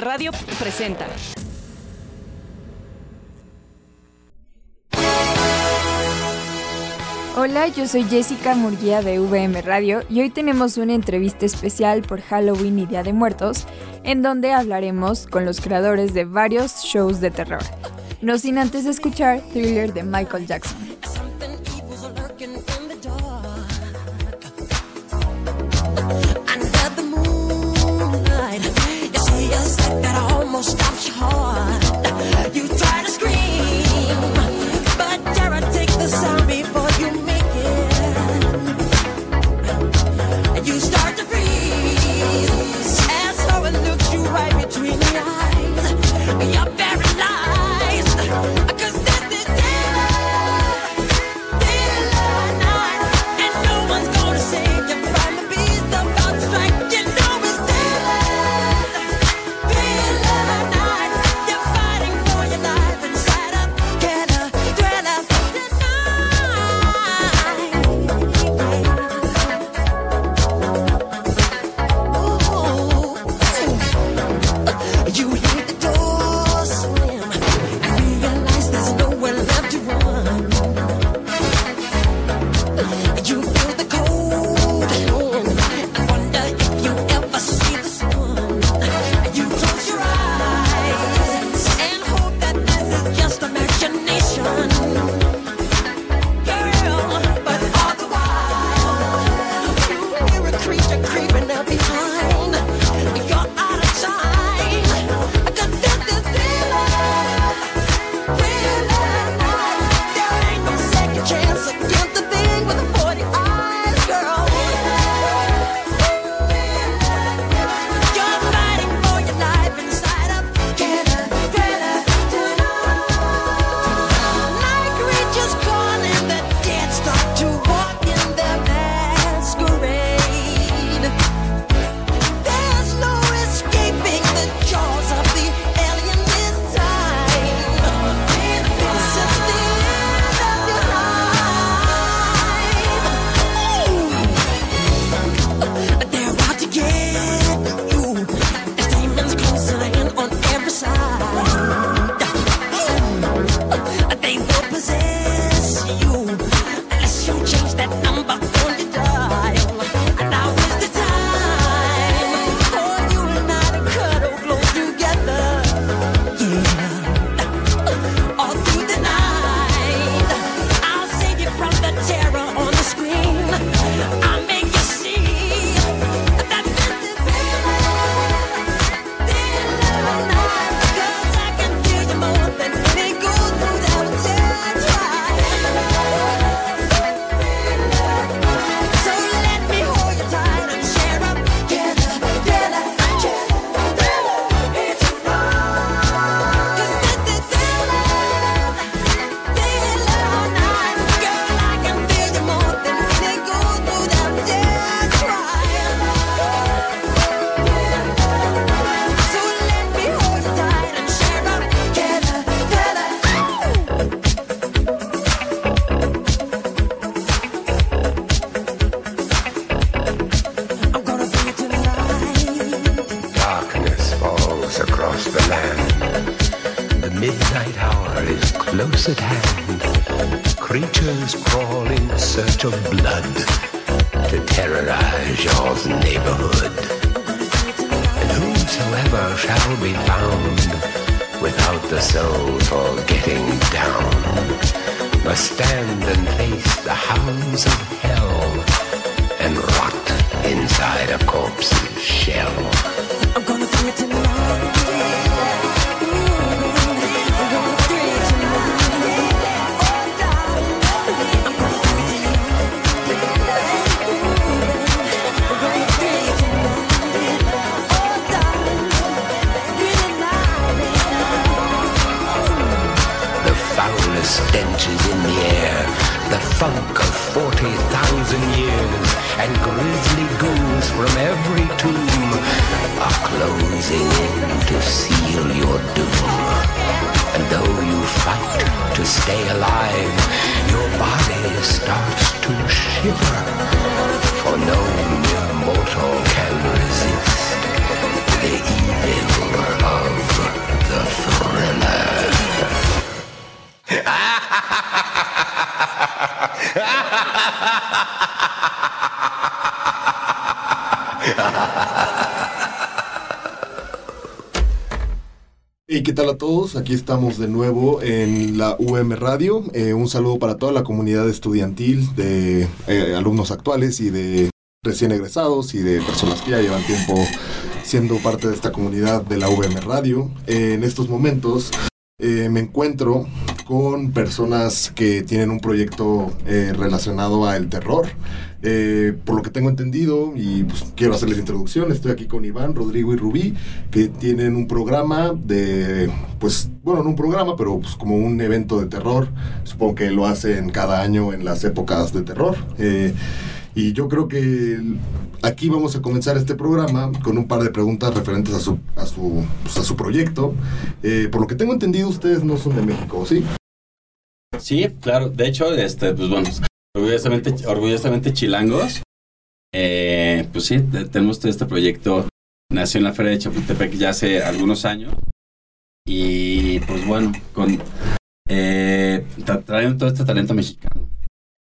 Radio presenta. Hola, yo soy Jessica Murguía de VM Radio y hoy tenemos una entrevista especial por Halloween y Día de Muertos, en donde hablaremos con los creadores de varios shows de terror. No sin antes escuchar Thriller de Michael Jackson. that I almost stopped your heart. You tried. ¿Y qué tal a todos? Aquí estamos de nuevo en la UM Radio. Eh, un saludo para toda la comunidad estudiantil de eh, alumnos actuales y de recién egresados y de personas que ya llevan tiempo siendo parte de esta comunidad de la UM Radio. Eh, en estos momentos eh, me encuentro con personas que tienen un proyecto eh, relacionado al terror. Eh, por lo que tengo entendido, y pues, quiero hacerles introducción, estoy aquí con Iván, Rodrigo y Rubí, que tienen un programa de, pues, bueno, no un programa, pero pues como un evento de terror. Supongo que lo hacen cada año en las épocas de terror. Eh, y yo creo que aquí vamos a comenzar este programa con un par de preguntas referentes a su, a su, pues, a su proyecto. Eh, por lo que tengo entendido, ustedes no son de México, ¿sí? Sí, claro. De hecho, este, pues bueno, orgullosamente, orgullosamente chilangos. Eh, pues sí, te- tenemos todo este proyecto. Nació en la Feria de Chapultepec ya hace algunos años. Y pues bueno, con eh, tra- traen todo este talento mexicano.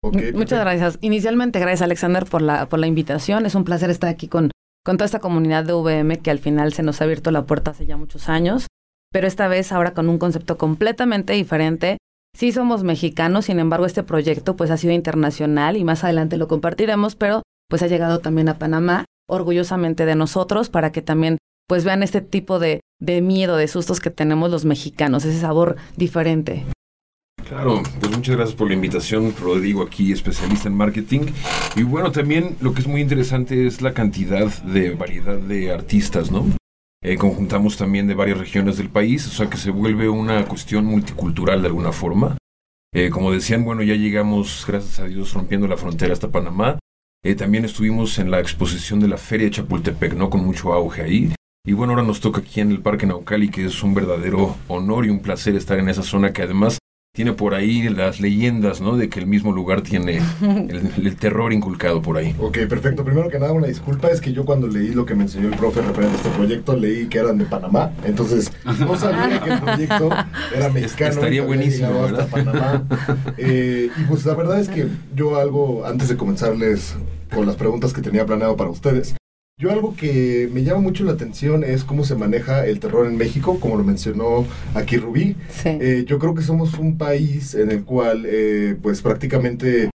Ok, M- Muchas gracias. Inicialmente, gracias Alexander por la, por la invitación. Es un placer estar aquí con, con toda esta comunidad de VM que al final se nos ha abierto la puerta hace ya muchos años, pero esta vez ahora con un concepto completamente diferente. Sí somos mexicanos, sin embargo este proyecto pues ha sido internacional y más adelante lo compartiremos, pero pues ha llegado también a Panamá, orgullosamente de nosotros, para que también pues vean este tipo de, de miedo, de sustos que tenemos los mexicanos, ese sabor diferente. Claro, pues muchas gracias por la invitación, Rodrigo, aquí especialista en marketing. Y bueno, también lo que es muy interesante es la cantidad de variedad de artistas, ¿no? Eh, conjuntamos también de varias regiones del país, o sea que se vuelve una cuestión multicultural de alguna forma. Eh, como decían, bueno, ya llegamos, gracias a Dios, rompiendo la frontera hasta Panamá. Eh, también estuvimos en la exposición de la Feria de Chapultepec, ¿no? Con mucho auge ahí. Y bueno, ahora nos toca aquí en el Parque Naucali, que es un verdadero honor y un placer estar en esa zona que además tiene por ahí las leyendas, ¿no? De que el mismo lugar tiene el, el terror inculcado por ahí. Ok, perfecto. Primero que nada, una disculpa. Es que yo cuando leí lo que me enseñó el profe referente a este proyecto, leí que eran de Panamá. Entonces, no sabía que el proyecto era mexicano. Estaría buenísimo, llegado hasta Panamá. Eh, y pues la verdad es que yo algo, antes de comenzarles con las preguntas que tenía planeado para ustedes, yo algo que me llama mucho la atención es cómo se maneja el terror en México, como lo mencionó aquí Rubí. Sí. Eh, yo creo que somos un país en el cual, eh, pues prácticamente,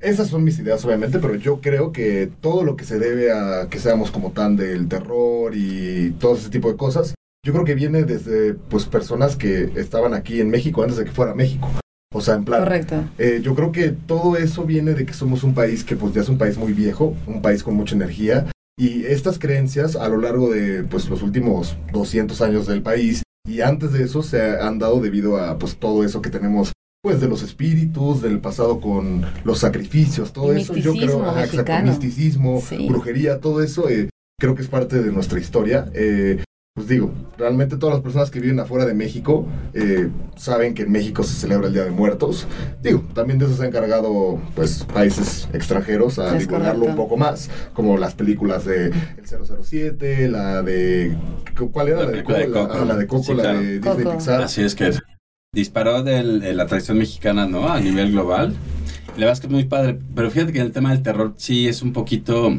esas son mis ideas obviamente, pero yo creo que todo lo que se debe a que seamos como tan del terror y todo ese tipo de cosas, yo creo que viene desde pues personas que estaban aquí en México antes de que fuera México. O sea, en plan, Correcto. eh, yo creo que todo eso viene de que somos un país que pues ya es un país muy viejo, un país con mucha energía y estas creencias a lo largo de pues los últimos 200 años del país y antes de eso se han dado debido a pues todo eso que tenemos pues de los espíritus, del pasado con los sacrificios, todo Y eso yo creo, ajá, exacto, misticismo, Sí. brujería, todo eso eh, creo que es parte de nuestra historia. Eh, pues digo, realmente todas las personas que viven afuera de México eh, saben que en México se celebra el Día de Muertos. Digo, también de eso se han encargado pues países extranjeros a Es divulgarlo correcto. un poco más, como las películas de El 007, la de ¿cuál era? La de Coco. ah, la de Coco, Sí, la claro. de Disney Coco. Pixar. Así es que disparó de la tradición mexicana, ¿no? A nivel global. La verdad es que es muy padre. Pero fíjate que en el tema del terror sí es un poquito.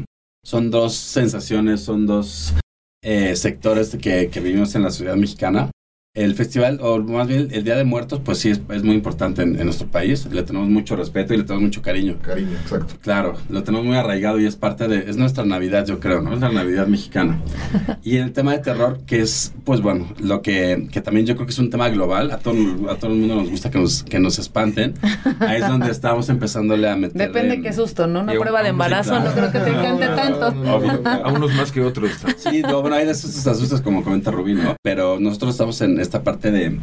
Son dos sensaciones, son dos eh, sectores que, que vivimos en la sociedad mexicana. El festival, o más bien el Día de Muertos, pues sí es, es muy importante en, en nuestro país. Le tenemos mucho respeto y le tenemos mucho cariño. Cariño, exacto. Claro, lo tenemos muy arraigado y es parte de, es nuestra Navidad, yo creo, ¿no? Es la Navidad mexicana. Y el tema de terror, que es, pues bueno, lo que, que también yo creo que es un tema global, a todo, a todo el mundo nos gusta que nos, que nos espanten. Ahí es donde estamos empezándole a meter. Depende qué susto, ¿no? Una prueba de embarazo sí, no creo que te encante tanto. Obvio. A unos más que otros. Sí, no, bueno, hay de sustos a sustos, como comenta Rubí, ¿no? Pero nosotros estamos en esta parte de,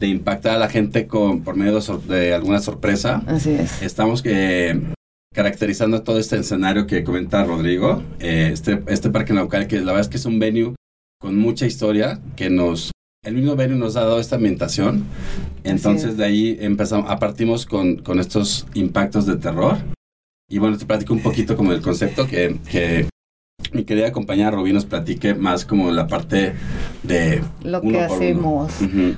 de impactar a la gente con, por medio de, sor- de alguna sorpresa. Así es. Estamos eh, caracterizando todo este escenario que comenta Rodrigo, eh, este, este parque naucal, que la verdad es que es un venue con mucha historia, que nos, el mismo venue nos ha dado esta ambientación. Entonces es. de ahí empezamos, a partimos con, con estos impactos de terror. Y bueno, te platico un poquito como el concepto que, que mi querida compañera Rubí nos platique más como la parte de... Lo que hacemos.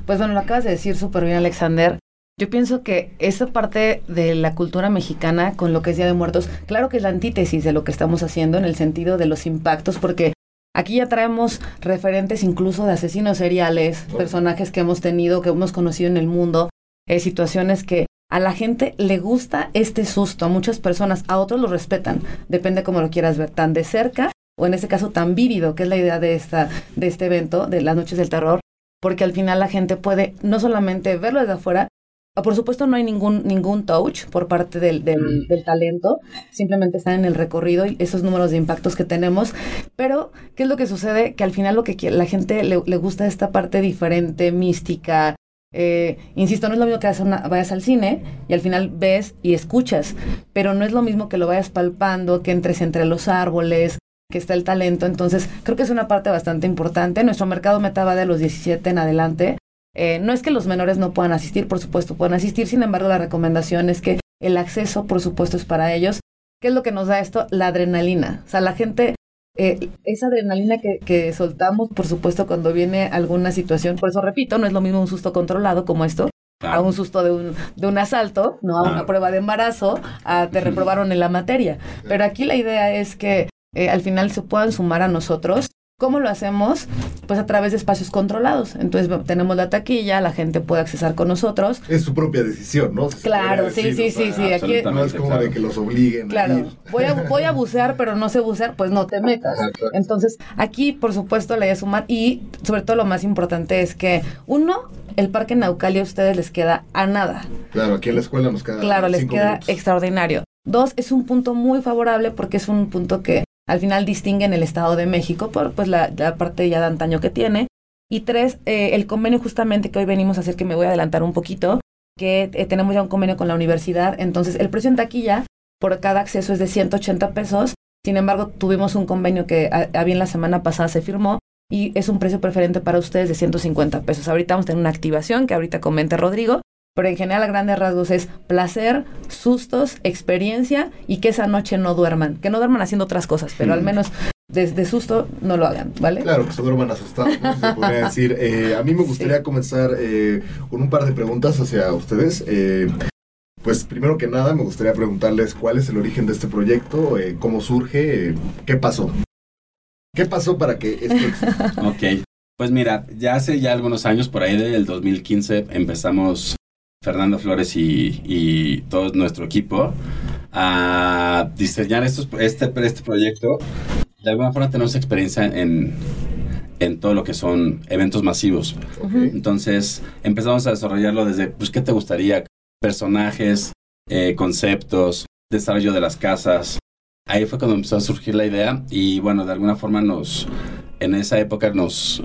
Pues bueno, lo acabas de decir súper bien, Alexander. Yo pienso que esa parte de la cultura mexicana con lo que es Día de Muertos, claro que es la antítesis de lo que estamos haciendo en el sentido de los impactos, porque aquí ya traemos referentes incluso de asesinos seriales, personajes que hemos tenido, que hemos conocido en el mundo, eh, situaciones que a la gente le gusta este susto, a muchas personas, a otros lo respetan, depende cómo lo quieras ver, tan de cerca o en este caso tan vívido, que es la idea de, esta, de este evento, de las noches del terror, porque al final la gente puede no solamente verlo desde afuera, o por supuesto no hay ningún, ningún touch por parte del, del, del talento, simplemente están en el recorrido y esos números de impactos que tenemos, pero ¿qué es lo que sucede? Que al final lo que quiere- la gente le, le gusta esta parte diferente, mística, eh, insisto, no es lo mismo que una- vayas al cine y al final ves y escuchas, pero no es lo mismo que lo vayas palpando, que entres entre los árboles, que está el talento. Entonces, creo que es una parte bastante importante. Nuestro mercado meta va de los 17 en adelante. Eh, no es que los menores no puedan asistir, por supuesto, pueden asistir. Sin embargo, la recomendación es que el acceso, por supuesto, es para ellos. ¿Qué es lo que nos da esto? La adrenalina. O sea, la gente, eh, esa adrenalina que, que soltamos, por supuesto, cuando viene alguna situación. Por eso repito, no es lo mismo un susto controlado como esto, a un susto de un, de un asalto, no a una prueba de embarazo, a te reprobaron en la materia. Pero aquí la idea es que eh, al final se puedan sumar a nosotros. ¿Cómo lo hacemos? Pues a través de espacios controlados. Entonces tenemos la taquilla, la gente puede accesar con nosotros. Es su propia decisión, ¿no? Claro, sí, decir, sí, sí, sí. Aquí. No es como Claro. de que los obliguen a claro, ir. voy a, voy a bucear, pero no sé bucear, pues no te metas. Entonces, aquí, por supuesto, la idea es sumar y sobre todo lo más importante es que, uno, el Parque Naucali a ustedes les queda a nada. Claro, aquí en la escuela nos queda Claro, les queda minutos. extraordinario. Dos, es un punto muy favorable porque es un punto que al final distingue en el Estado de México por pues la, parte ya de antaño que tiene. Y tres, eh, el convenio justamente que hoy venimos a hacer, que me voy a adelantar un poquito, que eh, tenemos ya un convenio con la universidad. Entonces, el precio en taquilla por cada acceso es de 180 pesos. Sin embargo, tuvimos un convenio que a, bien la semana pasada se firmó y es un precio preferente para ustedes de 150 pesos. Ahorita vamos a tener una activación que ahorita comente Rodrigo, pero en general a grandes rasgos es placer, sustos, experiencia y que esa noche no duerman, que no duerman haciendo otras cosas, pero al menos desde susto no lo hagan, ¿vale? Claro, que se duerman asustados, ¿no? se podría decir. Eh, a mí me gustaría comenzar eh, con un par de preguntas hacia ustedes. Eh, pues primero que nada me gustaría preguntarles cuál es el origen de este proyecto, eh, cómo surge, eh, qué pasó. ¿Qué pasó para que esto exista? Ok, pues mira, ya hace ya algunos años, por ahí del 2015, empezamos Fernando Flores y, y todo nuestro equipo a diseñar estos, este, este proyecto. De alguna forma tenemos experiencia en, en todo lo que son eventos masivos. Entonces empezamos a desarrollarlo desde, pues, ¿qué te gustaría? Personajes, eh, conceptos, desarrollo de las casas. Ahí fue cuando empezó a surgir la idea y bueno, de alguna forma nos, en esa época nos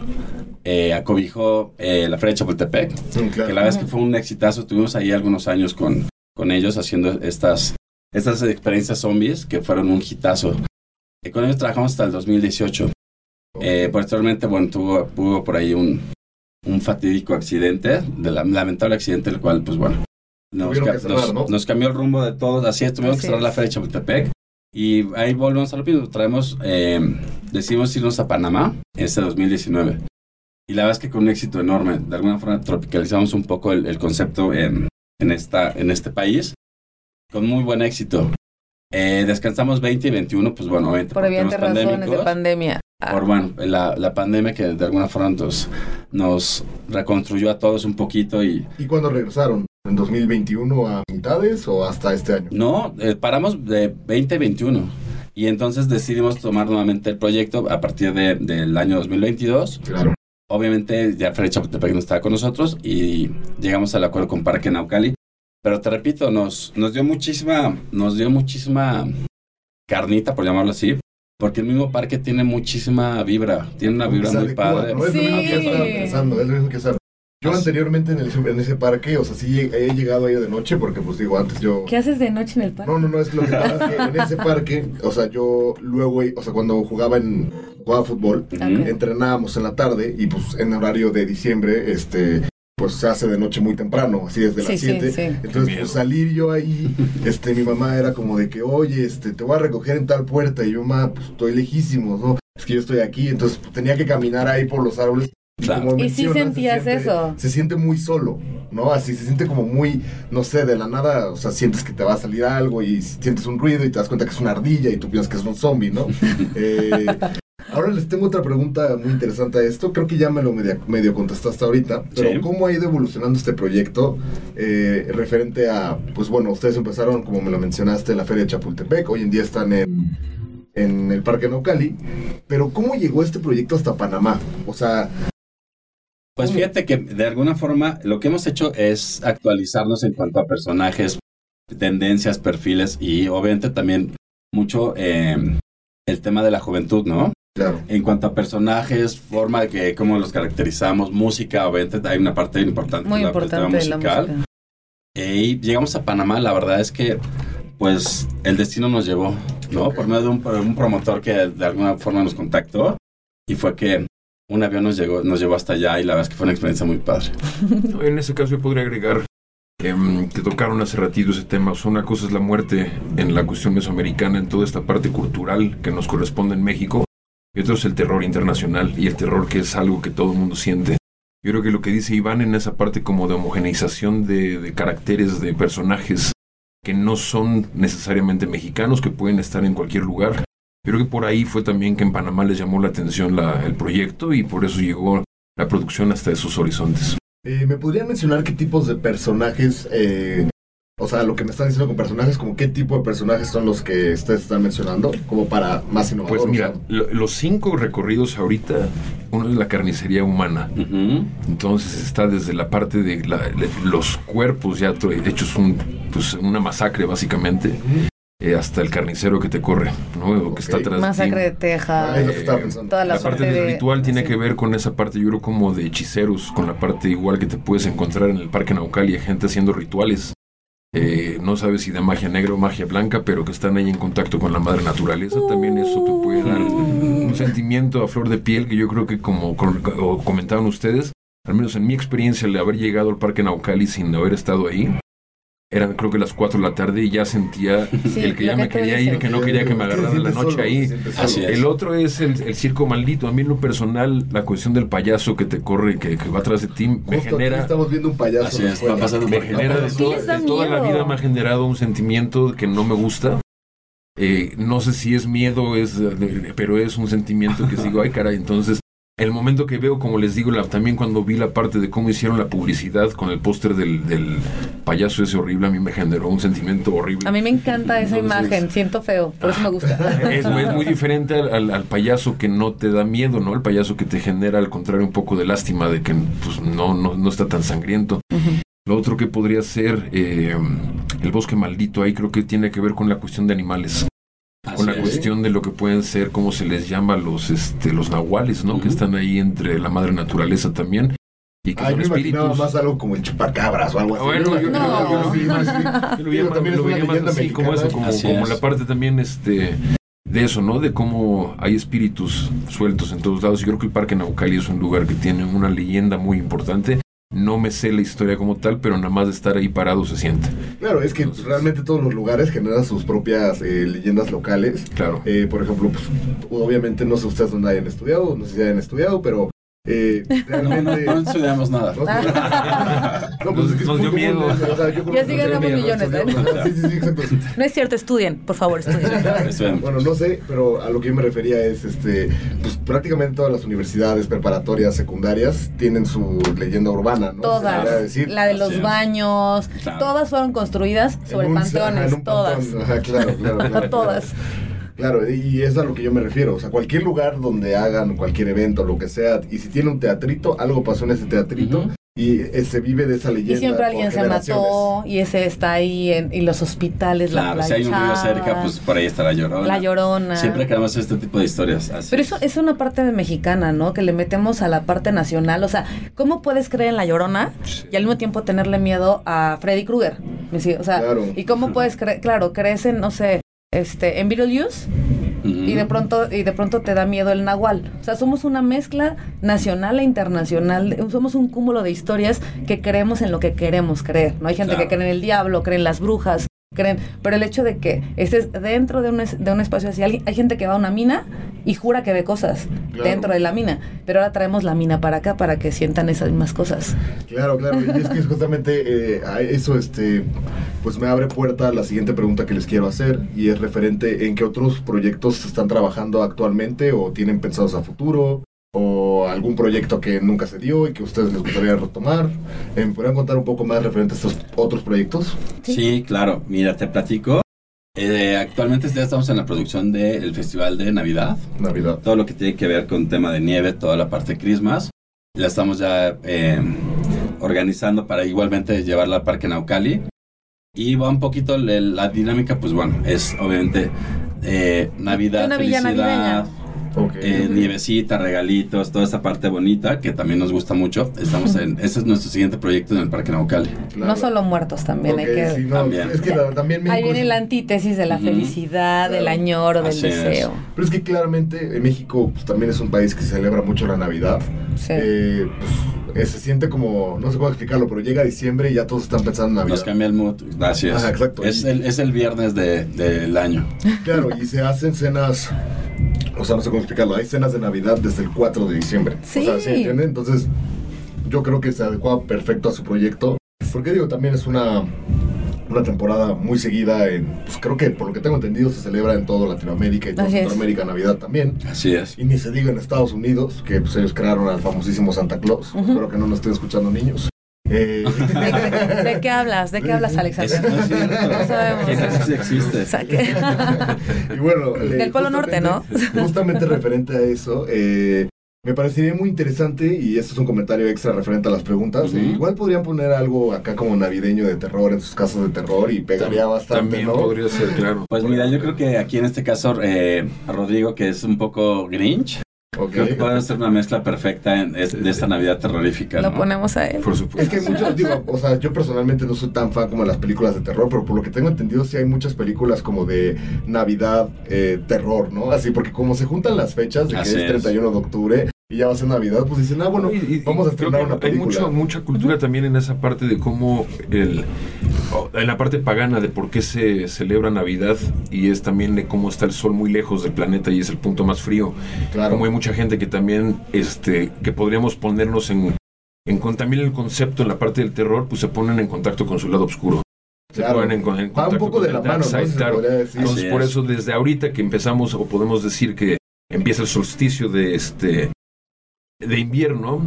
eh, acobijó eh, la Feria de Chapultepec, claro. que la verdad es que fue un exitazo. Tuvimos ahí algunos años con, con ellos haciendo estas, estas experiencias zombies que fueron un hitazo. Y con ellos trabajamos hasta el 2018. Eh, posteriormente, bueno, tuvo, hubo por ahí un, un fatídico accidente, de la, lamentable accidente, el cual, pues bueno, nos, Tuvieron ca- que cerrar, nos- ¿no? nos cambió el rumbo de todos. Así es, tuvimos Así que cerrar la feria de Chapultepec. Y ahí volvemos a lo mismo. Traemos, eh, decidimos irnos a Panamá este 2019. Y la verdad es que con un éxito enorme. De alguna forma tropicalizamos un poco el, el concepto en, en, esta, en este país. Con muy buen éxito. Eh, descansamos 20 y 21, pues bueno, obviamente Por por temas evidentes razones de pandemia. Ah, por bueno, la, la pandemia que de alguna forma nos, nos reconstruyó a todos un poquito y ¿Y cuándo regresaron? ¿En 2021 a mitades o hasta este año? no, eh, paramos de 2021 y entonces decidimos tomar nuevamente el proyecto a partir de- del año 2022. Claro. Obviamente ya Fred Chapultepec no estaba con nosotros y llegamos al acuerdo con Parque Naucali. Pero te repito, nos, nos dio muchísima, nos dio muchísima carnita, por llamarlo así, porque el mismo parque tiene muchima vibra, tiene una vibra muy de Cuba, padre. ¿no? Es lo Sí. mismo que estaba pensando, es lo mismo que estaba Yo Así- anteriormente en, el- en ese parque, o sea, sí he llegado ahí de noche porque, pues digo, antes yo... ¿Qué haces de noche en el parque? No, no, no, es que lo que pasa es que en ese parque, o sea, yo luego, o sea, cuando jugaba en jugaba fútbol, entrenábamos en la tarde y pues en horario de diciembre, este, pues se hace de noche muy temprano, así desde Sí, las sí, 7. sí. Entonces, miedo. pues salir yo ahí, este, mi mamá era como de que, oye, este, te voy a recoger en tal puerta y yo, mamá, pues estoy lejísimos, ¿no? Es que yo estoy aquí, entonces pues, tenía que caminar ahí por los árboles. Claro. ¿Y sí se sentías siente- eso? Se siente muy solo, ¿no? Así se siente como muy, no sé, de la nada, o sea, sientes que te va a salir algo y sientes un ruido y te das cuenta que es una ardilla y tú piensas que es un zombie, ¿no? Eh, ahora les tengo otra pregunta muy interesante a esto. Creo que ya me lo medio, medio contestaste ahorita, pero Sí. ¿cómo ha ido evolucionando este proyecto eh, referente a, pues bueno, ustedes empezaron, como me lo mencionaste, en la Feria de Chapultepec, hoy en día están en, en el Parque Naucali, pero ¿cómo llegó este proyecto hasta Panamá? O sea, Pues fíjate que de alguna forma lo que hemos hecho es actualizarnos en cuanto a personajes, tendencias, perfiles y obviamente también mucho eh, el tema de la juventud, ¿no? claro. En cuanto a personajes, forma de que cómo los caracterizamos, música, obviamente hay una parte importante Muy la- del tema importante la música. Y llegamos a Panamá, la verdad es que pues el destino nos llevó, ¿no? Por medio de un promotor que de alguna forma nos contactó y fue que un avión nos, llegó, nos llevó hasta allá y la verdad es que fue una experiencia muy padre. En ese caso yo podría agregar em, que tocaron hace ratito ese tema. O sea, una cosa es la muerte en la cuestión mesoamericana, en toda esta parte cultural que nos corresponde en México. Y otro es el terror internacional y el terror que es algo que todo el mundo siente. Yo creo que lo que dice Iván en esa parte como de homogeneización de, de caracteres, de personajes que no son necesariamente mexicanos, que pueden estar en cualquier lugar. Yo creo que por ahí fue también que en Panamá les llamó la atención la- el proyecto y por eso llegó la producción hasta esos horizontes. Eh, ¿Me podrían mencionar qué tipos de personajes, eh, o sea, lo que me están diciendo con personajes, como qué tipo de personajes son los que ustedes están mencionando, como para más innovador? Pues o mira, sea, lo- los cinco recorridos ahorita, uno es la carnicería humana. Ujú. Entonces está desde la parte de la- le- los cuerpos ya hechos un, pues, una masacre básicamente, eh, hasta el carnicero que te corre, ¿no? O que está atrás. Masacre de Texas. es lo que estaba pensando. Toda La, la, parte de- del ritual tiene sí. que ver con esa parte, yo creo, como de hechiceros, con la parte igual que te puedes encontrar en el Parque Naucali, gente haciendo rituales. Eh, no sabes si de magia negra o magia blanca, pero que están ahí en contacto con la madre naturaleza. También eso te puede dar un sentimiento a flor de piel que yo creo que, como comentaban ustedes, al menos en mi experiencia, el haber llegado al Parque Naucali sin haber estado ahí, eran creo que las 4 de la tarde y ya sentía Sí, el que ya que me quería dices. ir, que no quería que me Te agarrara la noche solo, ahí. El otro es el, el circo maldito. A mí en lo personal, la cuestión del payaso que te corre, que, que va atrás de ti, me Justo genera... estamos viendo un payaso. Es, va pasando Me genera de, todo- de toda la vida me ha generado un sentimiento que no me gusta. Eh, no sé si es miedo, es, eh, pero es un sentimiento que digo, ay caray, entonces el momento que veo, como les digo, la- también cuando vi la parte de cómo hicieron la publicidad con el póster del, del payaso ese horrible, a mí me generó un sentimiento horrible. A mí me encanta esa Entonces- imagen, siento feo, por eso me gusta. Es, es muy diferente al, al- al payaso que no te da miedo, ¿no? El payaso que te genera, al contrario, un poco de lástima de que pues, no, no, no está tan sangriento. Lo otro que podría ser eh, el bosque maldito, ahí creo que tiene que ver con la cuestión de animales, Así con la es. cuestión de lo que pueden ser, como se les llama, los, este, los nahuales, ¿no? Que están ahí entre la madre naturaleza también. Y que Ay, son me imaginaba espíritus. más algo como el chupacabras o algo así. Bueno, yo, No. yo lo vi más, yo lo también veía más así, como eso, como, Así como es. la parte también este de eso, ¿no? De cómo hay espíritus sueltos en todos lados. Yo creo que el Parque Naucali es un lugar que tiene una leyenda muy importante. No me sé la historia como tal, pero nada más de estar ahí parado se siente. Claro, es que realmente todos los lugares generan sus propias eh, leyendas locales. Claro. Eh, por ejemplo, pues, obviamente no sé ustedes dónde hayan estudiado, no sé si hayan estudiado, pero eh, No, realmente... no, no estudiamos nada. No, pues es que es Nos dio miedo. común, o sea, yo creo Ya que sí ganamos millones, ¿eh? estudiamos, Sí, sí, sí, exacto. No es cierto, estudien, por favor, estudien. Bueno, no sé, pero a lo que yo me refería es, este, pues prácticamente todas las universidades preparatorias secundarias tienen su leyenda urbana, ¿no? Todas. La de los baños, Claro. todas fueron construidas sobre En un- ajá, panteones, en un todas. pantón, Ajá, claro, claro, claro. Todas. Claro, y es a lo que yo me refiero. O sea, cualquier lugar donde hagan cualquier evento, lo que sea, y si tiene un teatrito, algo pasó en ese teatrito, y eh, se vive de esa leyenda. Y siempre alguien se mató y ese está ahí en y los hospitales, Claro, la si hay un río cerca, pues por ahí está la llorona. la llorona. Siempre queremos este tipo de historias. así Pero es. eso es una parte mexicana, ¿no? Que le metemos a la parte nacional. O sea, ¿cómo puedes creer en la llorona y al mismo tiempo tenerle miedo a Freddy Krueger? O sea, Claro. ¿y cómo puedes creer? Claro, crees en, no sé, este, en Beetlejuice Ujú. y de pronto y de pronto te da miedo el nahual. O sea, somos una mezcla nacional e internacional. Somos un cúmulo de historias que creemos en lo que queremos creer. No hay gente Claro. que cree en el diablo, cree en las brujas, creen, pero el hecho de que estés dentro de un, es- de un espacio así, hay, hay gente que va a una mina y jura que ve cosas Claro. dentro de la mina, pero ahora traemos la mina para acá para que sientan esas mismas cosas. Claro, claro. Y es que es justamente eh, a eso, este, pues me abre puerta a la siguiente pregunta que les quiero hacer y es referente en qué otros proyectos están trabajando actualmente o tienen pensados a futuro o algún proyecto que nunca se dio y que a ustedes les gustaría retomar. Eh, ¿Me podrían contar un poco más referente a estos otros proyectos? Sí, claro. Mira, te platico. Eh, actualmente ya estamos en la producción del Festival de Navidad. Navidad. Todo lo que tiene que ver con tema de nieve, toda la parte Christmas. La estamos ya eh, organizando para igualmente llevarla al Parque Naucali. Y va un poquito la dinámica, pues bueno, es obviamente eh, Navidad, Una felicidad, Eh, nievecita, regalitos, toda esa parte bonita que también nos gusta mucho. Estamos en, ese es nuestro siguiente proyecto en el Parque Naucali. Claro. No solo muertos también, hay que... sí, no, También. Es que la- también México Ahí viene es- la antítesis de la felicidad, del Claro. añoro, del Así es. deseo. Pero es que claramente en México pues, también es un país que celebra mucho la Navidad. Sí. Eh, pues, eh, se siente como, no sé cómo explicarlo, pero llega diciembre y ya todos están pensando en Navidad. Nos cambia el mood, gracias. Ajá, exacto. Es el, es el viernes de- del año. Claro, y se hacen cenas, o sea, no sé cómo explicarlo, hay cenas de Navidad desde el 4 de diciembre. Sí. O sea, ¿sí entienden? Entonces, yo creo que se adecua perfecto a su proyecto. Porque digo, también es una, una temporada muy seguida en, pues creo que por lo que tengo entendido se celebra en toda Latinoamérica y toda Así es. Centroamérica Navidad también. Así es. Y ni se diga en Estados Unidos, que pues, ellos crearon al famosísimo Santa Claus. Ujú. Espero que no nos estén escuchando niños. Eh, ¿De, de qué hablas? ¿De qué hablas, Alexander? no es cierto. No sabemos. Que no sí existe. O sea, que- y bueno, eh, Del Polo Norte, ¿no? justamente- referente a eso, eh, me parecería muy interesante, y esto es un comentario extra referente a las preguntas, eh, igual podrían poner algo acá como navideño de terror en sus casas de terror y pegaría bastante, También ¿no? podría ser, claro. Pues mira, yo creo que aquí en este caso, eh, Rodrigo, que es un poco Grinch, Ok. creo que puede ser una mezcla perfecta en- es- de esta Navidad terrorífica. Lo ¿no? ponemos a él. Por Es supuesto. que hay muchos, digo, o sea, yo personalmente no soy tan fan como de las películas de terror, pero por lo que tengo entendido sí hay muchas películas como de Navidad, eh, terror, ¿no? Así, porque como se juntan las fechas de que Así es es. 31 de octubre y ya va a ser Navidad, pues dicen, ah, bueno, Y- y- vamos a estrenar una Hay mucho, mucha cultura también en esa parte de cómo el en la parte pagana de por qué se celebra Navidad y es también de cómo está el sol muy lejos del planeta y es el punto más frío. Claro. Como hay mucha gente que también este que podríamos ponernos en en con también el concepto en la parte del terror, pues se ponen en contacto con su lado oscuro. Se Claro. ponen en, con- en Va un contacto poco con de el la mano, ¿no? side, claro. Entonces, Así por es. eso desde ahorita que empezamos o podemos decir que empieza el solsticio de este de invierno,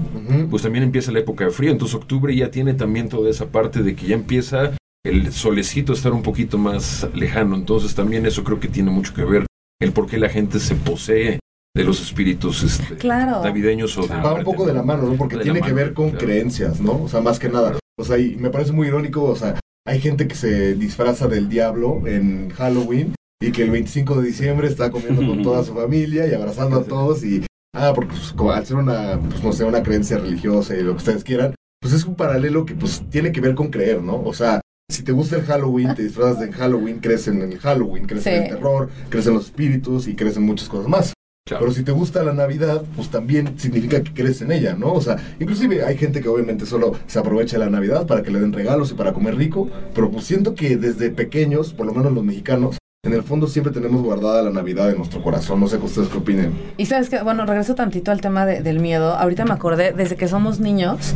pues también empieza la época de frío. Entonces octubre ya tiene también toda esa parte de que ya empieza el solecito a estar un poquito más lejano. Entonces también eso creo que tiene mucho que ver el por qué la gente se posee de los espíritus este, Claro. navideños o de Va un poco de la mano, ¿no? Porque tiene que mano, ver con claro. creencias, ¿no? O sea, más que nada. O sea, y me parece muy irónico, o sea, hay gente que se disfraza del diablo en Halloween y que el 25 de diciembre está comiendo con toda su familia y abrazando a todos y, ah, porque pues, como al ser una, pues no sé, una creencia religiosa y lo que ustedes quieran, pues es un paralelo que pues tiene que ver con creer, ¿no? O sea, si te gusta el Halloween, te disfrazas de Halloween, crees en el Halloween, crees en el terror, crees en los espíritus y crees en muchas cosas más. Claro. Pero si te gusta la Navidad, pues también significa que crees en ella, ¿no? O sea, inclusive hay gente que obviamente solo se aprovecha de la Navidad para que le den regalos y para comer rico, pero pues siento que desde pequeños, por lo menos los mexicanos, en el fondo siempre tenemos guardada la Navidad en nuestro corazón. No sé qué ustedes qué opinen. Y sabes que, bueno, regreso tantito al tema de- del miedo. Ahorita me acordé, desde que somos niños,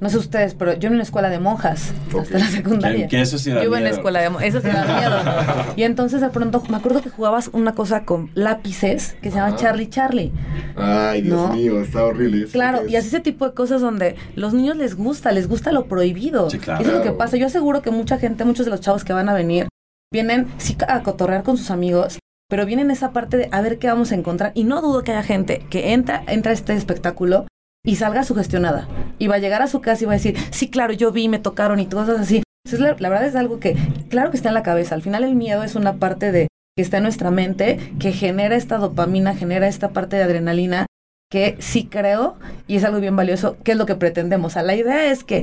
no sé ustedes, pero yo en una escuela de monjas, hasta la secundaria. Que, eso sí da Yo iba en la escuela de monjas, eso sí da miedo. Y entonces de pronto me acuerdo que jugabas una cosa con lápices que se llama. Charlie Charlie. Ay, Dios ¿No? mío, está horrible. eso Claro, y así ese tipo de cosas donde los niños les gusta, les gusta lo prohibido. Sí, claro. Eso es lo que pasa. Yo aseguro que mucha gente, muchos de los chavos que van a venir, vienen sí a cotorrear con sus amigos, pero vienen esa parte de a ver qué vamos a encontrar. Y no dudo que haya gente que entra, entra a este espectáculo y salga sugestionada. Y va a llegar a su casa y va a decir, sí, claro, yo vi, me tocaron y cosas así. Entonces, la, la verdad es algo que, claro que está en la cabeza. Al final el miedo es una parte de que está en nuestra mente, que genera esta dopamina, genera esta parte de adrenalina, que sí creo, y es algo bien valioso, que es lo que pretendemos. O sea, la idea es que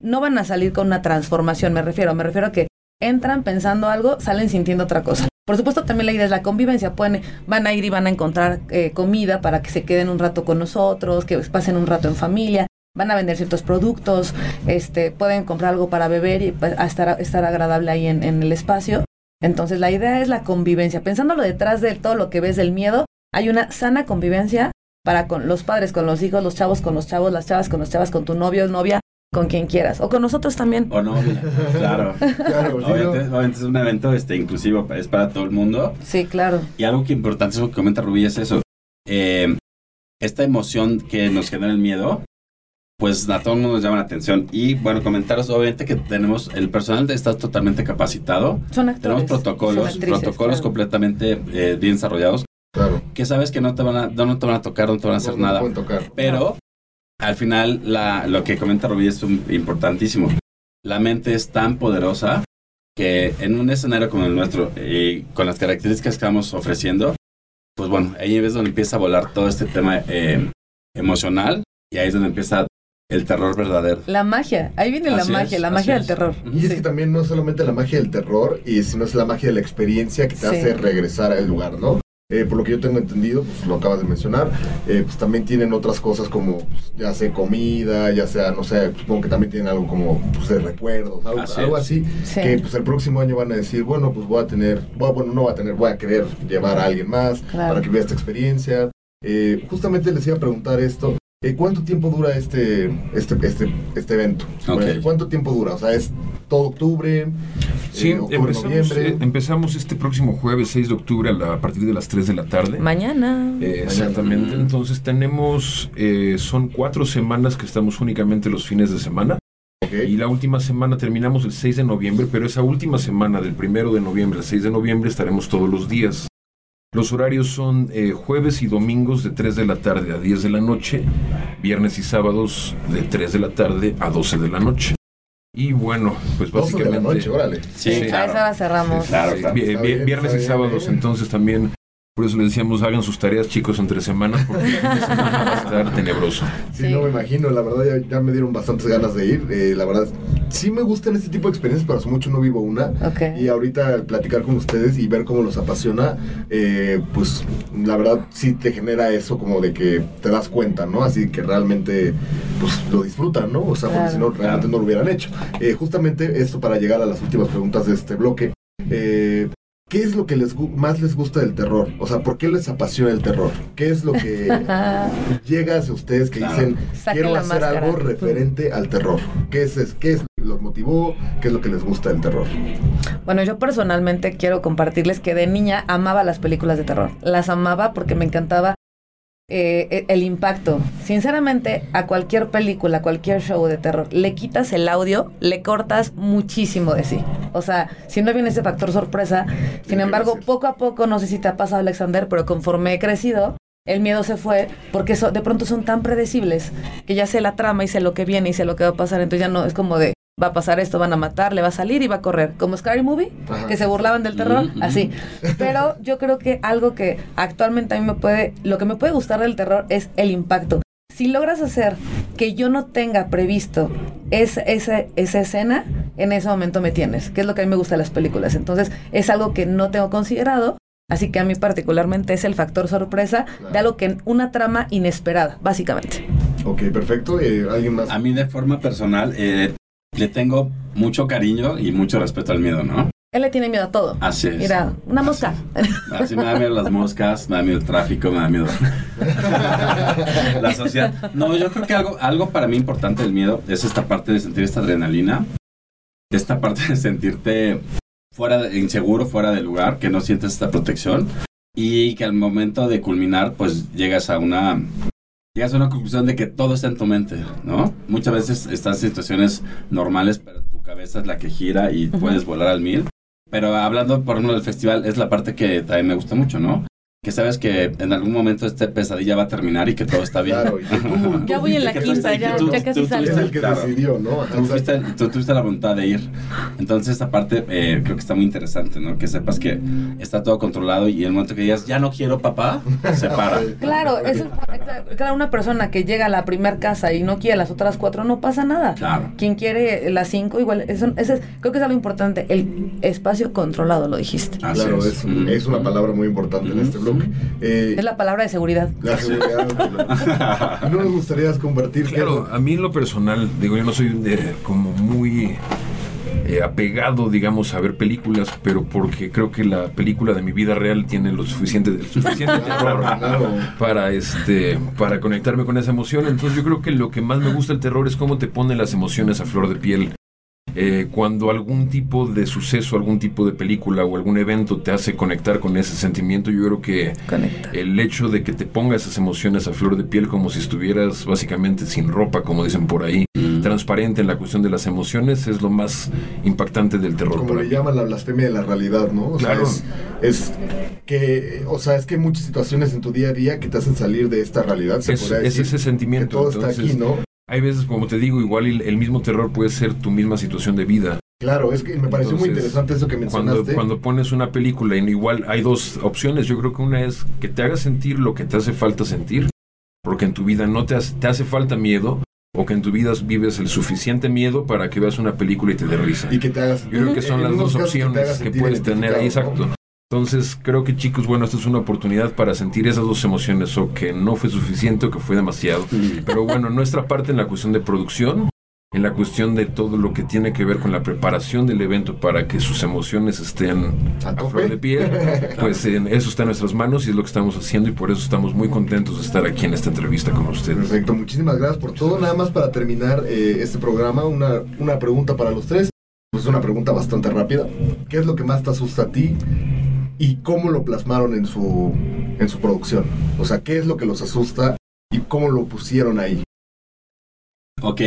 no van a salir con una transformación, me refiero, me refiero a que entran pensando algo, salen sintiendo otra cosa. Por supuesto, también la idea es la convivencia. Pueden, van a ir y van a encontrar eh, comida para que se queden un rato con nosotros, que pasen un rato en familia. Van a vender ciertos productos, este, pueden comprar algo para beber y pues, a estar, estar agradable ahí en, en el espacio. Entonces, la idea es la convivencia. Pensándolo detrás de todo lo que ves del miedo, hay una sana convivencia para con los padres, con los hijos, los chavos con los chavos, las chavas con los chavas, con tu novio, novia, con quien quieras. O con nosotros también. O no, claro. Claro, sí, obviamente, ¿no? obviamente es un evento este, inclusivo, es para todo el mundo. Sí, claro. Y algo que importante es lo que comenta Rubí es eso. Eh, esta emoción que nos genera el miedo, pues a todo el mundo nos llama la atención. Y bueno, comentaros obviamente que tenemos, el personal está totalmente capacitado. Son actores. Tenemos protocolos, son actrices, protocolos claro. completamente eh, bien desarrollados, Claro. que sabes que no te van a, no, no te van a tocar, no te van a hacer No- no nada. pueden tocar. Pero al final la, lo que comenta Rubí es un- importantísimo. La mente es tan poderosa que en un escenario como el nuestro y con las características que estamos ofreciendo, pues bueno, ahí es donde empieza a volar todo este tema eh, emocional y ahí es donde empieza el terror verdadero. La magia. Ahí viene la magia, es, la magia del es. terror. Y es Sí. que también no es solamente la magia del terror, y sino es la magia de la experiencia que te Sí. hace regresar al lugar, ¿no? Eh, por lo que yo tengo entendido, pues lo acabas de mencionar, eh, pues también tienen otras cosas como, pues, ya sea comida, ya sea, no sé, supongo que también tienen algo como, pues, de recuerdos, algo Así algo es. así, Sí. que pues el próximo año van a decir, bueno, pues voy a tener, voy a- bueno, no voy a tener, voy a querer llevar a alguien más Claro. para que vea esta experiencia. Eh, justamente les iba a preguntar esto, ¿cuánto tiempo dura este, este, este, este evento? ¿Cuánto tiempo dura? O sea, ¿es todo octubre? Sí, eh, octubre, empezamos, noviembre. eh, empezamos este próximo jueves 6 de octubre a, la- a partir de las 3 de la tarde. Mañana. Eh, exactamente. Mañana. Entonces tenemos, eh, son cuatro semanas que estamos únicamente los fines de semana. Ok. Y la última semana terminamos el 6 de noviembre, pero esa última semana del primero de noviembre al 6 de noviembre estaremos todos los días. Los horarios son eh, jueves y domingos de 3 de la tarde a 10 de la noche, viernes y sábados de 3 de la tarde a 12 de la noche. Y bueno, pues 12 de básicamente... la noche, órale. Sí, Sí. A claro. esa hora cerramos. Claro, Sí, claro. vi- Está vi- bien, viernes está y bien, sábados, bien. entonces también, por eso les decíamos, hagan sus tareas, chicos, entre semanas, porque el fin de semana va a estar tenebroso. Sí, Sí. no me imagino, la verdad ya, ya me dieron bastantes ganas de ir. eh, la verdad, sí me gustan este tipo de experiencias, pero hace mucho no vivo una. Ok. Y ahorita al platicar con ustedes y ver cómo los apasiona, eh, pues la verdad sí te genera eso como de que te das cuenta, ¿no? Así que realmente pues lo disfrutan, ¿no? O sea, porque Claro. si no, realmente no lo hubieran hecho. Eh, justamente esto para llegar a las últimas preguntas de este bloque. eh, ¿Qué es lo que les más les gusta del terror? O sea, ¿por qué les apasiona el terror? ¿Qué es lo que llega hacia ustedes que Claro. dicen, Saquen quiero hacer máscara"? algo referente al terror? ¿Qué es, es- qué es lo que los motivó? ¿Qué es lo que les gusta del terror? Bueno, yo personalmente quiero compartirles que de niña amaba las películas de terror. Las amaba porque me encantaba eh, e- el impacto. Sinceramente, a cualquier película, a cualquier show de terror, le quitas el audio, le cortas muchísimo de sí. O sea, si no viene ese factor sorpresa, sin embargo, poco a poco, no sé si te ha pasado, Alexander, pero conforme he crecido, el miedo se fue porque so- de pronto son tan predecibles que ya sé la trama y sé lo que viene y sé lo que va a pasar. Entonces ya no es como de va a pasar esto, van a matar, le va a salir y va a correr. Como Scary Movie, Ajá. que se burlaban del terror, así. Pero yo creo que algo que actualmente a mí me puede, lo que me puede gustar del terror es el impacto. Si logras hacer que yo no tenga previsto esa, esa, esa escena, en ese momento me tienes, que es lo que a mí me gusta de las películas. Entonces, es algo que no tengo considerado, así que a mí particularmente es el factor sorpresa de algo que una trama inesperada, básicamente. Ok, perfecto. Eh, ¿Alguien más? A mí de forma personal eh, le tengo mucho cariño y mucho respeto al miedo, ¿no? Él le tiene miedo a todo. Así es. Mira, una mosca. Así me da miedo las moscas, me da miedo el tráfico, me da miedo la sociedad. No, yo creo que algo, algo para mí importante del miedo es esta parte de sentir esta adrenalina, esta parte de sentirte fuera de, inseguro, fuera de lugar, que no sientes esta protección y que al momento de culminar, pues llegas a una llegas a una conclusión de que todo está en tu mente, ¿no? Muchas veces estás en situaciones normales, pero tu cabeza es la que gira y puedes volar al mil. Pero hablando, por ejemplo, del festival, es la parte que también me gusta mucho, ¿no? Que sabes que en algún momento esta pesadilla va a terminar y que todo está bien. Claro, tú- Ya voy en la quinta, ya, tú- ya casi salgo. es tuviste- el que claro. decidió, ¿no? Tú, exacto. fuiste- tú tuviste la voluntad de ir. Entonces, esta parte eh, creo que está muy interesante, ¿no? Que sepas que está todo controlado y el momento que digas, ya no quiero papá, se para. Claro, eso, exacto. claro, una persona que llega a la primer casa y no quiere las otras cuatro, no pasa nada. Claro. Quien quiere las cinco, igual, eso, es- creo que es algo importante, el espacio controlado, lo dijiste. Claro, es. es, es una palabra muy importante en este Eh, Es la palabra de seguridad. la seguridad. no nos gustaría compartir Claro, a mí en lo personal, digo, yo no soy de- como muy eh, apegado, digamos, a ver películas, pero porque creo que la película de mi vida real tiene lo suficiente, el suficiente terror Claro. para este para conectarme con esa emoción. Entonces yo creo que lo que más me gusta el terror es cómo te pone las emociones a flor de piel. Eh, cuando algún tipo de suceso, algún tipo de película o algún evento te hace conectar con ese sentimiento, yo creo que Conecta. el hecho de que te ponga esas emociones a flor de piel como si estuvieras básicamente sin ropa, como dicen por ahí, Mm. transparente en la cuestión de las emociones, es lo más impactante del terror. como para le mí. llaman la blasfemia de la realidad, ¿no? O Claro. sea, es, es que, o sea, es que hay muchas situaciones en tu día a día que te hacen salir de esta realidad, se Es, podría es decir, ese que sentimiento. todo está entonces, aquí, ¿no? Hay veces, como te digo, igual el, mismo terror puede ser tu misma situación de vida. Claro, es que me pareció muy interesante eso que Cuando, mencionaste. cuando pones una película, y igual hay dos opciones. Yo creo que una es que te haga sentir lo que te hace falta sentir, porque en tu vida no te hace, te hace falta miedo, o que en tu vida vives el suficiente miedo para que veas una película y te dé risa. y que te hagas Yo creo que son en las dos que opciones que, puedes tener ahí, exacto. Entonces, creo que chicos, bueno, esta es una oportunidad para sentir esas dos emociones, o que no fue suficiente o que fue demasiado. Pero bueno, nuestra parte en la cuestión de producción, en la cuestión de todo lo que tiene que ver con la preparación del evento para que sus emociones estén A flor de piel, pues en eso está en nuestras manos y es lo que estamos haciendo y por eso estamos muy contentos de estar aquí en esta entrevista con ustedes. Perfecto, muchísimas gracias por todo. Nada más para terminar eh, este programa, una, una pregunta para los tres. Pues una pregunta bastante rápida. ¿Qué es lo que más te asusta a ti y cómo lo plasmaron en su, en su producción? O sea, ¿qué es lo que los asusta y cómo lo pusieron ahí? Ok,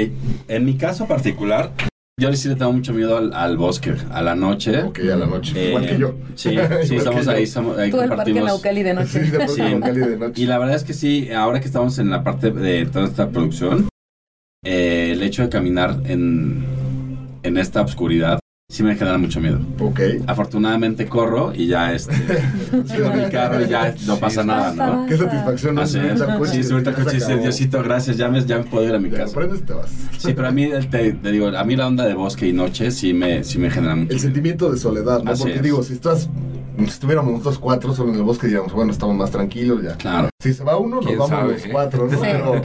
en mi caso particular, yo sí le tengo mucho miedo al, al bosque, a la noche. Ok, a la noche. Eh, Igual que yo. Sí, sí, yo. ahí, somos, ahí Tú el parque compartimos. Naucali de noche. Sí. sí. de noche. Y la verdad es que sí, ahora que estamos en la parte de toda esta producción, eh, el hecho de caminar en, en esta oscuridad sí me genera mucho miedo. Ok. Afortunadamente corro y ya este, subo mi carro y ya no pasa nada, ¿no? Qué satisfacción, ¿no? Así es. Subirte al coche Sí, subirte al coche y "Ya se decir, acabó". Diosito, gracias, ya me, ya me puedo ir a mi Ya, casa. prendes te vas. Sí, pero a mí, te, te digo, a mí la onda de bosque y noche sí me, sí me genera mucho El miedo. sentimiento de soledad, ¿no? Así Porque es. digo, si estás, si estuviéramos nosotros cuatro solo en el bosque, diríamos, bueno, estamos más tranquilos ya. Claro. Si se va uno, nos ¿Quién vamos sabe, los cuatro, ¿no? Sí. Pero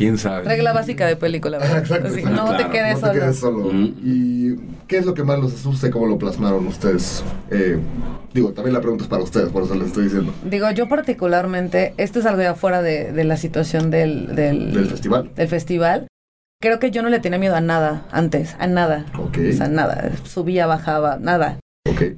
¿Quién sabe? Regla básica de película, ¿verdad? Exacto, Así, exacto. no Claro, te quedes no te solo. quedes solo. Mm. ¿Y qué es lo que más los asusta y cómo lo plasmaron ustedes? Eh, digo, también la pregunta es para ustedes, por eso les estoy diciendo. Digo, yo particularmente, esto es algo de afuera de, de la situación del, del, Del festival. del festival. Creo que yo no le tenía miedo a nada antes, a nada. Ok. O sea, nada. Subía, bajaba, nada.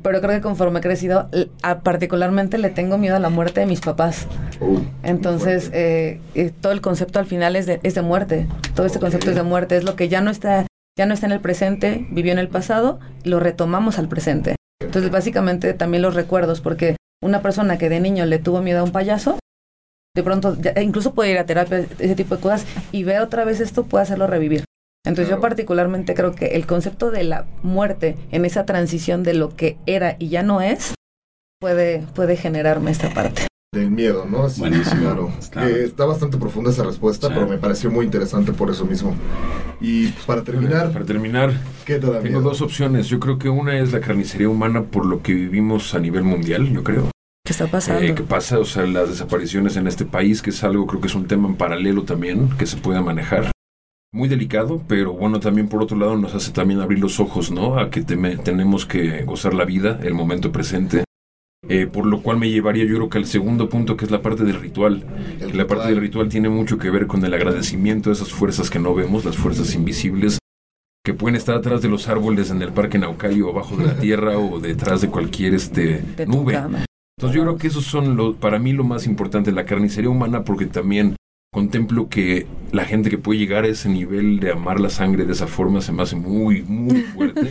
Pero creo que conforme he crecido, a- particularmente le tengo miedo a la muerte de mis papás. Uh, Entonces, eh, eh, todo el concepto al final es de, es de muerte. Todo este concepto es de muerte. Es lo que ya no está, ya no está en el presente, vivió en el pasado, lo retomamos al presente. Entonces, básicamente también los recuerdos, porque una persona que de niño le tuvo miedo a un payaso, de pronto, ya- e incluso puede ir a terapia, ese tipo de cosas, y ve otra vez esto, puede hacerlo revivir. Entonces yo Claro. particularmente creo que el concepto de la muerte en esa transición de lo que era y ya no es, puede, puede generarme esta parte. Del miedo, ¿no? Sí, Buenísimo. Claro. Claro. Eh, está bastante profunda esa respuesta, Sí. pero me pareció muy interesante por eso mismo. Y pues, para terminar, Para terminar, ¿qué te da tengo miedo? dos opciones. Yo creo que una es la carnicería humana por lo que vivimos a nivel mundial, yo creo. ¿Qué está pasando? Eh, ¿Qué pasa? O sea, las desapariciones en este país, que es algo, creo que es un tema en paralelo también, que se puede manejar. Muy delicado, pero bueno, también por otro lado nos hace también abrir los ojos, ¿no? A que teme- tenemos que gozar la vida, el momento presente. Eh, por lo cual me llevaría yo creo que al segundo punto, que es la parte del ritual. Que la parte del ritual tiene mucho que ver con el agradecimiento de esas fuerzas que no vemos, las fuerzas invisibles, que pueden estar atrás de los árboles en el parque Naucayo, o abajo de la tierra, o detrás de cualquier este, nube. cama. Entonces yo creo que esos son lo, para mí lo más importante, la carnicería humana, porque también contemplo que la gente que puede llegar a ese nivel de amar la sangre de esa forma se me hace muy, muy fuerte.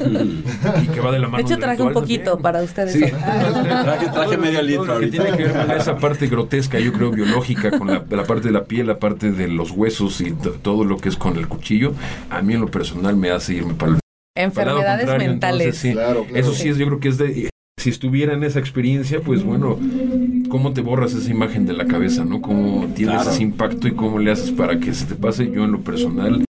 y que va de la mano. De hecho, traje un poquito también. para ustedes. Sí. Traje, traje medio litro que tiene que ver con esa parte grotesca, yo creo, biológica, con la, la parte de la piel, la parte de los huesos y todo lo que es con el cuchillo, a mí en lo personal me hace irme para el para el lado Enfermedades contrario, mentales. entonces, sí. Claro, claro. Eso sí es, yo creo que es de... Si estuviera en esa experiencia, pues bueno, ¿cómo te borras esa imagen de la cabeza, no? ¿Cómo tienes Claro. ese impacto y cómo le haces para que se te pase? Yo en lo personal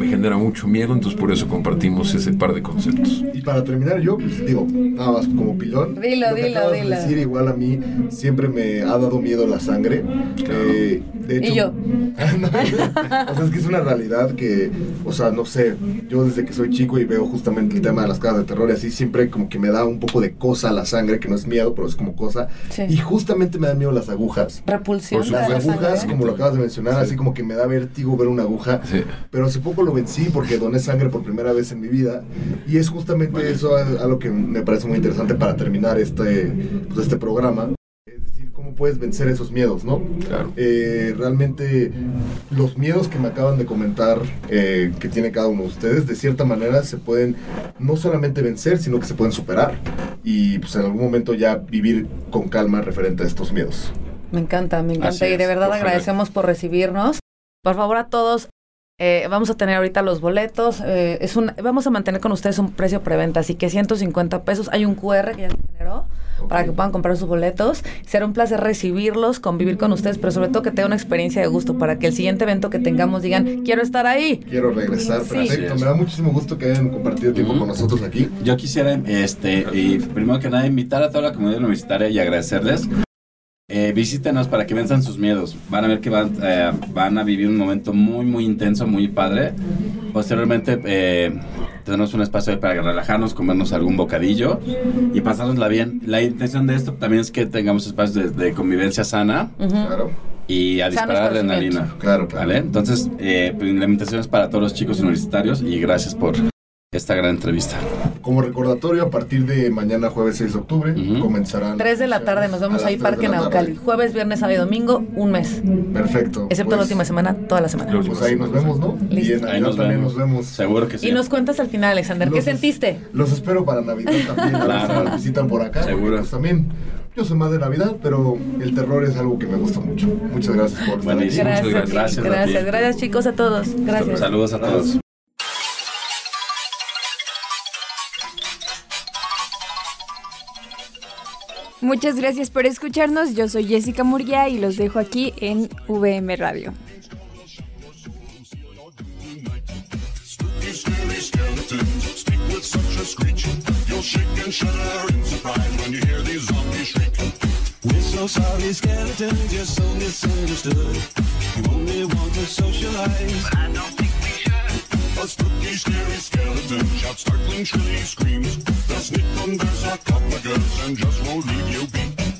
me genera mucho miedo, entonces por eso compartimos ese par de conceptos. Y para terminar, yo pues, digo, nada más como pilón. Dilo, lo que dilo, acabas de dilo. decir, igual a mí siempre me ha dado miedo la sangre. Claro. Eh, de hecho, Y yo. No, o sea, es que es una realidad que, o sea, no sé, yo desde que soy chico y veo justamente el tema de las casas de terror y así, siempre como que me da un poco de cosa la sangre, que no es miedo, pero es como cosa. Sí. Y justamente me da miedo las agujas. Repulsión. Por de Las la agujas, sangre. como lo acabas de mencionar, así como que me da vértigo ver una aguja. Sí. Pero hace poco lo vencí porque doné sangre por primera vez en mi vida. Y es justamente eso a, a lo que me parece muy interesante para terminar este, pues, este programa. Es decir, cómo puedes vencer esos miedos, ¿no? Claro. Eh, realmente los miedos que me acaban de comentar eh, que tiene cada uno de ustedes, de cierta manera se pueden no solamente vencer, sino que se pueden superar. Y pues en algún momento ya vivir con calma referente a estos miedos. Me encanta, me encanta. Así y de es, verdad ojalá. agradecemos por recibirnos. Por favor, a todos, eh, vamos a tener ahorita los boletos. eh, es un, vamos a mantener con ustedes un precio preventa, así que 150 pesos. Hay un QR que ya se generó para que puedan comprar sus boletos. Será un placer recibirlos, convivir con ustedes, pero sobre todo que tengan una experiencia de gusto para que el siguiente evento que tengamos digan, quiero estar ahí. Quiero regresar, Sí. perfecto. Me da muchísimo gusto que hayan compartido tiempo con nosotros aquí. Yo quisiera, este, y primero que nada, invitar a toda la comunidad universitaria y agradecerles. Eh, visítenos para que venzan sus miedos. Van a ver que van, eh, van a vivir un momento muy, muy intenso, muy padre. Posteriormente, eh, tenemos un espacio ahí para relajarnos, comernos algún bocadillo y pasárnosla bien. La intención de esto también es que tengamos espacios de, de convivencia sana. Claro, y a disparar adrenalina. claro, claro. ¿Vale? Entonces, eh, pues, la invitación es para todos los chicos universitarios y gracias por esta gran entrevista. Como recordatorio, a partir de mañana jueves 6 de octubre comenzarán. 3 de la tarde, nos las ahí, Parque. Naucali. Jueves, viernes, sábado y domingo, un mes. Perfecto. Excepto la pues, última semana, toda la semana. Pues ahí nos vemos, ¿no? Y Listo. en Ahí Navidad nos también vemos. nos vemos. Seguro que sí. Y nos cuentas al final, Alexander, ¿qué sentiste? Los espero para Navidad también. Claro. si nos visitan por acá. Seguro. Pues también. Yo soy más de Navidad, pero el terror es algo que me gusta mucho. Muchas gracias por estar aquí. Buenísimo. Gracias, gracias. Gracias, gracias chicos a todos. Gracias. Saludos a todos. Muchas gracias por escucharnos. Yo soy Jessica Murguía y los dejo aquí en VM Radio. We're so sorry, skeletons, you're so misunderstood. You only want to socialize. But I don't A spooky, scary skeleton shouts startling, shrilly screams. They'll sneak under sarcophagus and just won't leave you be.